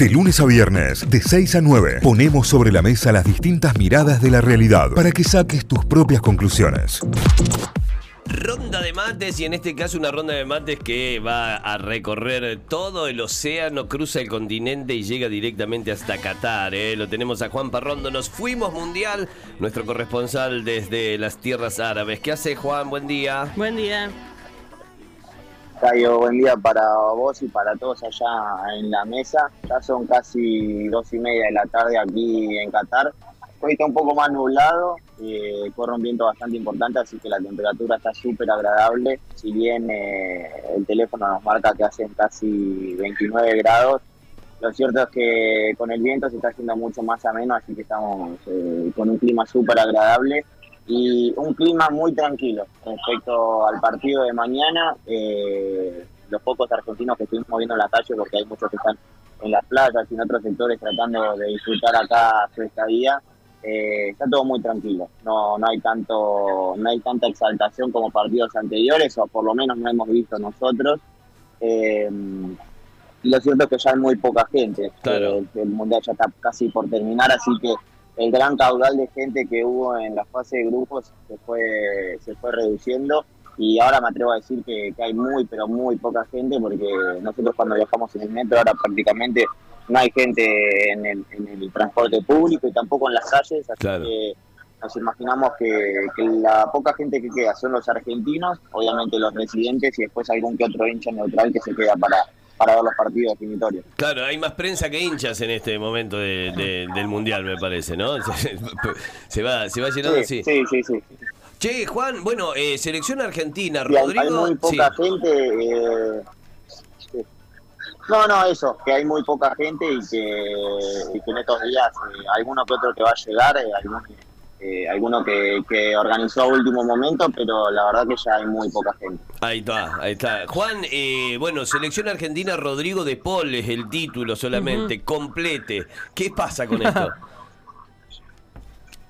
De lunes a viernes, de 6 a 9, ponemos sobre la mesa las distintas miradas de la realidad para que saques tus propias conclusiones. Ronda de mates y en este caso una ronda de mates que va a recorrer todo el océano, cruza el continente y llega directamente hasta Qatar. ¿eh? Lo tenemos a Juan Parrondo, nos fuimos mundial, nuestro corresponsal desde las tierras árabes. ¿Qué hace Juan? Buen día. Buen día. Cayo, buen día para vos y para todos allá en la mesa. Ya son casi dos y media de la tarde aquí en Qatar. Hoy está un poco más nublado, eh, corre un viento bastante importante, así que la temperatura está súper agradable. Si bien eh, el teléfono nos marca que hacen casi 29 grados, lo cierto es que con el viento se está haciendo mucho más ameno, así que estamos eh, con un clima súper agradable y un clima muy tranquilo respecto al partido de mañana. Eh, los pocos argentinos que estuvimos viendo en la calle, porque hay muchos que están en las playas y en otros sectores tratando de disfrutar acá su estadía, eh, está todo muy tranquilo. No, no hay tanto, no hay tanta exaltación como partidos anteriores, o por lo menos no hemos visto nosotros. Eh, lo cierto es que ya hay muy poca gente. Claro. el mundial ya está casi por terminar, así que el gran caudal de gente que hubo en la fase de grupos se fue, se fue reduciendo y ahora me atrevo a decir que, que hay muy, pero muy poca gente porque nosotros cuando viajamos en el metro ahora prácticamente no hay gente en el, en el transporte público y tampoco en las calles, así Claro. que nos imaginamos que, que la poca gente que queda son los argentinos, obviamente los residentes y después algún que otro hincha neutral que se queda para, para ver los partidos definitorios. Claro, hay más prensa que hinchas en este momento de- de- del mundial, me parece, ¿no? Se va, se va llenando así. sí, sí, sí. Che, Juan, bueno, eh, selección argentina, Y hay, hay Rodrigo. muy poca sí. gente. eh, sí. no, no, eso, que hay muy poca gente y que, y que en estos días eh, alguno que otro que va a llegar, eh, algún- eh, alguno que, que organizó a último momento, pero la verdad que ya hay muy poca gente. Ahí está, ahí está. Juan, eh, bueno, selección argentina, Rodrigo de Paul es el título solamente, complete. ¿Qué pasa con esto?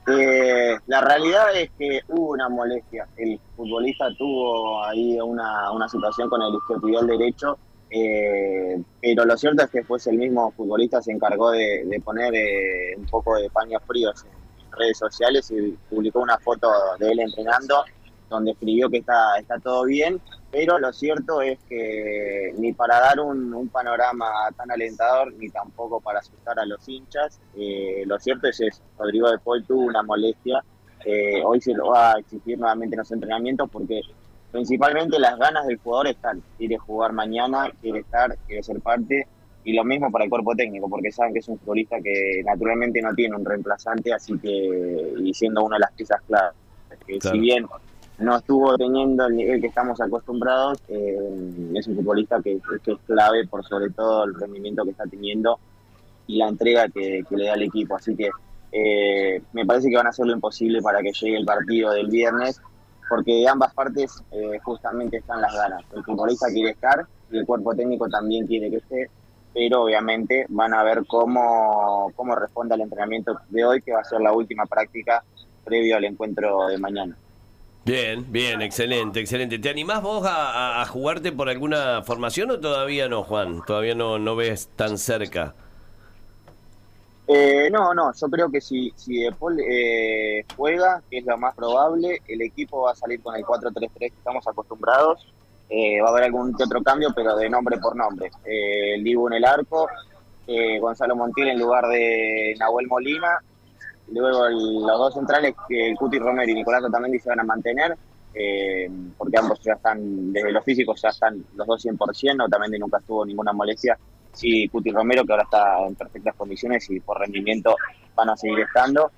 Eh, la realidad es que hubo una molestia. El futbolista tuvo ahí una, una situación con el isquiotibial derecho, eh, pero lo cierto es que después el mismo futbolista se encargó de, de poner eh, un poco de paños fríos en redes sociales y publicó una foto de él entrenando donde escribió que está, está todo bien, pero lo cierto es que ni para dar un, un panorama tan alentador, ni tampoco para asustar a los hinchas, eh, lo cierto es eso, Rodrigo de Paul tuvo una molestia, eh, hoy se lo va a exigir nuevamente en los entrenamientos porque principalmente las ganas del jugador están, quiere jugar mañana, quiere estar, quiere ser parte, y lo mismo para el cuerpo técnico, porque saben que es un futbolista que naturalmente no tiene un reemplazante, así que, y siendo una de las piezas claves, que Claro. si bien no estuvo teniendo el nivel que estamos acostumbrados, eh, es un futbolista que, que es clave por sobre todo el rendimiento que está teniendo y la entrega que, le da al equipo. Así que eh, me parece que van a hacer lo imposible para que llegue el partido del viernes, porque de ambas partes eh, justamente están las ganas. El futbolista quiere estar y el cuerpo técnico también quiere que esté, pero obviamente van a ver cómo, cómo responde al entrenamiento de hoy, que va a ser la última práctica previo al encuentro de mañana. Bien, bien, excelente, excelente. ¿Te animás vos a, jugarte por alguna formación o todavía no, Juan? Todavía no, no ves tan cerca. Eh, no, no, yo creo que si, si De Paul eh, juega, que es lo más probable, el equipo va a salir con el 4-3-3 que estamos acostumbrados. Eh, va a haber algún otro cambio, pero de nombre por nombre. Eh, el Dibu en el arco, eh, Gonzalo Montiel en lugar de Nahuel Molina. Luego el- los dos centrales, que Cuti Romero y Nicolás Otamendi se van a mantener, eh, porque ambos ya están, desde los físicos ya están los dos 100%, Otamendi nunca tuvo ninguna molestia. Sí, Cuti Romero, que ahora está en perfectas condiciones y por rendimiento van a seguir estando.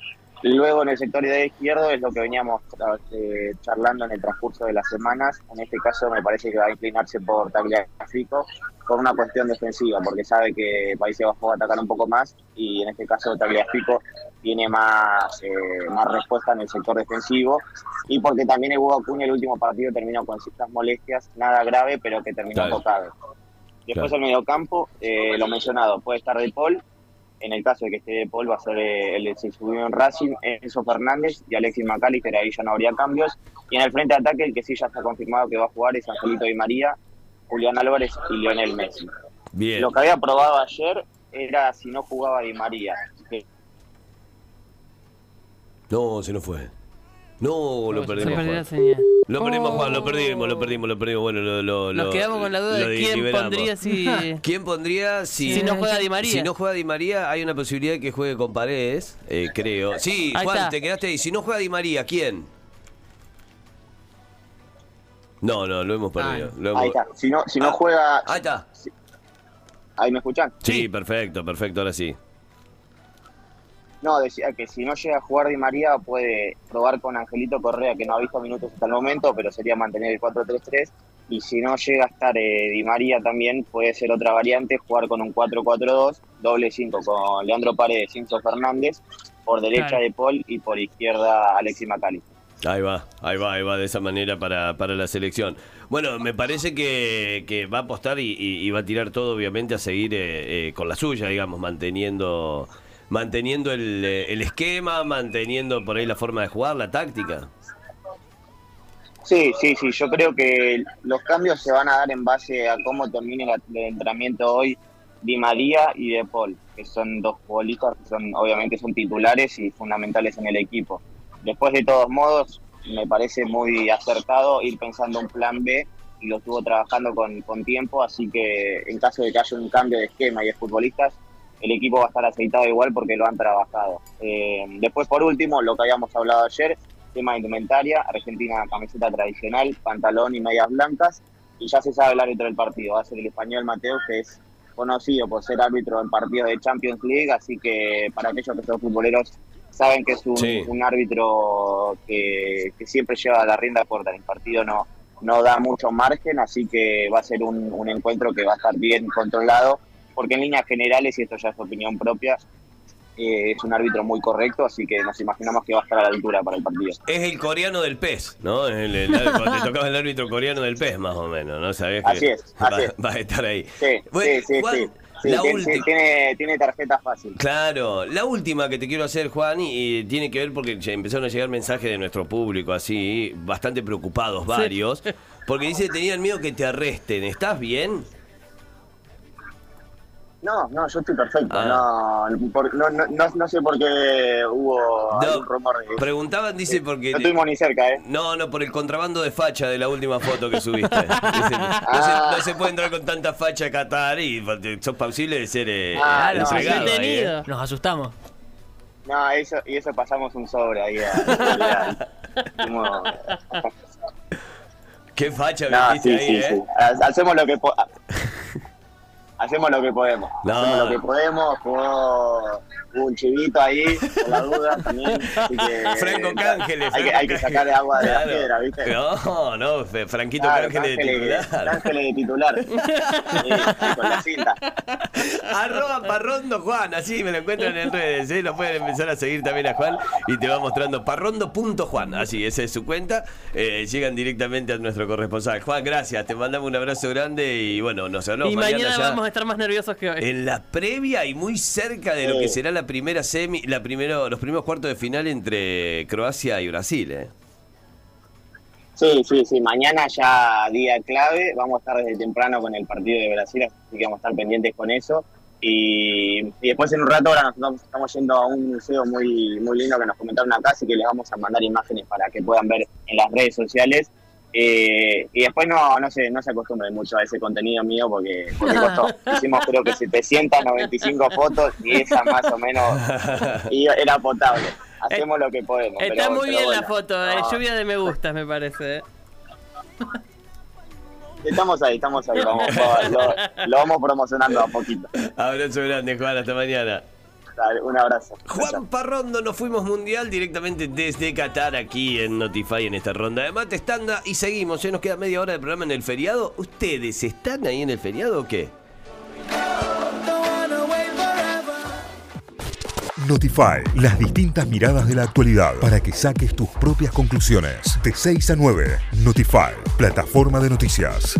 Luego en el sector de izquierdo es lo que veníamos eh, charlando en el transcurso de las semanas. En este caso me parece que va a inclinarse por Tagliafico por una cuestión defensiva, porque sabe que Países Bajos va a atacar un poco más y en este caso Tagliafico tiene más, eh, más respuesta en el sector defensivo y porque también Hugo Acuña el último partido terminó con ciertas molestias, nada grave, pero que terminó Claro. tocado. Después Claro. el mediocampo, eh, lo mencionado, puede estar De Paul, en el caso de que esté De Paul va a ser eh, el que se subió en Racing, Enzo Fernández y Alexis McAllister, ahí ya no habría cambios. Y en el frente de ataque, el que sí ya está confirmado que va a jugar es Angelito Di María, Julián Álvarez y Lionel Messi. Bien. Lo que había probado ayer era si no jugaba Di María. No, se nos fue. No, lo Se perdimos. perdió la Juan. señal. Lo perdimos, Oh. Juan, lo perdimos, lo perdimos, lo perdimos. Bueno, lo, lo- Nos lo- quedamos con la duda de quién liberamos. pondría si. ¿Quién pondría si, Si no juega Di María. Si no juega Di María, hay una posibilidad de que juegue con Paredes, eh, creo. Sí, Ahí Juan, está. te quedaste ahí. Si no juega Di María, ¿quién? No, no, lo hemos perdido. Ah, lo hemos- ahí está. Si no, si no Ah. juega, Ahí está. ahí me escuchan. Sí, perfecto, perfecto, ahora sí. No, decía que si no llega a jugar Di María puede probar con Angelito Correa, que no ha visto minutos hasta el momento, pero sería mantener el 4-3-3. Y si no llega a estar eh, Di María también, puede ser otra variante, jugar con un 4-4-2, doble 5 con Leandro Paredes, Enzo Fernández, por derecha Claro. de Paul y por izquierda Alexis Macali. Ahí va, ahí va, ahí va, de esa manera para, para la selección. Bueno, me parece que, que va a apostar y, y- y va a tirar todo, obviamente, a seguir eh, eh, con la suya, digamos, manteniendo manteniendo el, eh, el esquema, manteniendo por ahí la forma de jugar, la táctica. Sí, sí, sí, yo creo que los cambios se van a dar en base a cómo termine el entrenamiento hoy Di María y De Paul, que son dos futbolistas que son obviamente son titulares y fundamentales en el equipo. Después de todos modos, me parece muy acertado ir pensando un plan B y lo estuvo trabajando con, con tiempo, así que en caso de que haya un cambio de esquema y de futbolistas, el equipo va a estar aceitado igual porque lo han trabajado. Eh, después, por último, lo que habíamos hablado ayer, tema de indumentaria, Argentina camiseta tradicional, pantalón y medias blancas, y ya se sabe el árbitro del partido, va a ser el español Mateo, que es conocido por ser árbitro en partidos de Champions League, así que para aquellos que son futboleros saben que es un, Sí. un árbitro que, que siempre lleva la rienda corta, en el partido no, no da mucho margen, así que va a ser un, un encuentro que va a estar bien controlado, porque en líneas generales, y esto ya es opinión propia, eh, es un árbitro muy correcto, así que nos imaginamos que va a estar a la altura para el partido. Es el coreano del pez, ¿no? El, el- cuando te tocaba el árbitro coreano del pez, más o menos, ¿no? Sabés que Así es, va, así es. va a estar ahí. Sí, Bueno, sí, sí, Juan, sí. Sí, la tiene, tiene, tiene tarjeta fácil. Claro, la última que te quiero hacer, Juan, y, y tiene que ver porque empezaron a llegar mensajes de nuestro público así, bastante preocupados varios, porque dice que tenían miedo que te arresten. ¿Estás bien? No, no, yo estoy perfecto. Ah. No, por- no, no, no, no sé por qué hubo No, algún rumor de Preguntaban, dice, porque... No estuvimos ni cerca, ¿eh? No, no, por el contrabando de facha de la última foto que subiste. Dice, no, se, Ah. no se puede entrar con tanta facha a Qatar y sos posible de ser eh, Ah, eh, no, entregado ahí, ¿eh? Nos asustamos. No, eso, y eso pasamos un sobre ahí. A, Como- Qué facha no, sí, ahí, sí, ¿eh? sí. Ha- Hacemos lo que po- Hacemos lo que podemos. No. Hacemos lo que podemos. Jugó un chivito ahí, por la duda también. Así que, Franco Cángeles. Hay que, hay que Cángeles. sacar agua de Claro. la piedra, ¿viste? No, no, Franquito Claro, Cángeles de Cángeles- titular. Cángeles de titular. Sí, con la cinta. Arroba Parrondo Juan, así me lo encuentran en redes, ¿eh? lo pueden empezar a seguir también a Juan y te va mostrando parrondo.juan, así, esa es su cuenta, Eh, llegan directamente a nuestro corresponsal. Juan, gracias, te mandamos un abrazo grande y bueno, nos hablamos Y mañana ya vamos a estar más nerviosos que hoy. en la previa y muy cerca de lo que será la primera semi, la primero, los primeros cuartos de final entre Croacia y Brasil, ¿eh? Sí, sí, sí. Mañana ya día clave. Vamos a estar desde temprano con el partido de Brasil, así que vamos a estar pendientes con eso. Y, y después en un rato ahora nosotros estamos yendo a un museo muy, muy lindo que nos comentaron acá, así que les vamos a mandar imágenes para que puedan ver en las redes sociales. Eh, y después no, no se, no se acostumbren mucho a ese contenido mío porque, porque costó. Hicimos creo que 795 fotos y esa más o menos y era potable. Hacemos lo que podemos. Está pero- muy pero bien la foto, eh, no. lluvia de me gustas me parece. eh. Estamos ahí, estamos ahí. Vamos, lo, lo vamos promocionando a poquito. Abrazo grande, Juan, hasta mañana. Dale, Un abrazo. Juan Parrondo, nos fuimos mundial directamente desde Qatar aquí en Notify en esta ronda de mate estanda y seguimos, ya nos queda media hora de programa en el feriado. ¿Ustedes están ahí en el feriado o qué? Notify, las distintas miradas de la actualidad para que saques tus propias conclusiones. De 6 a 9, Notify, plataforma de noticias.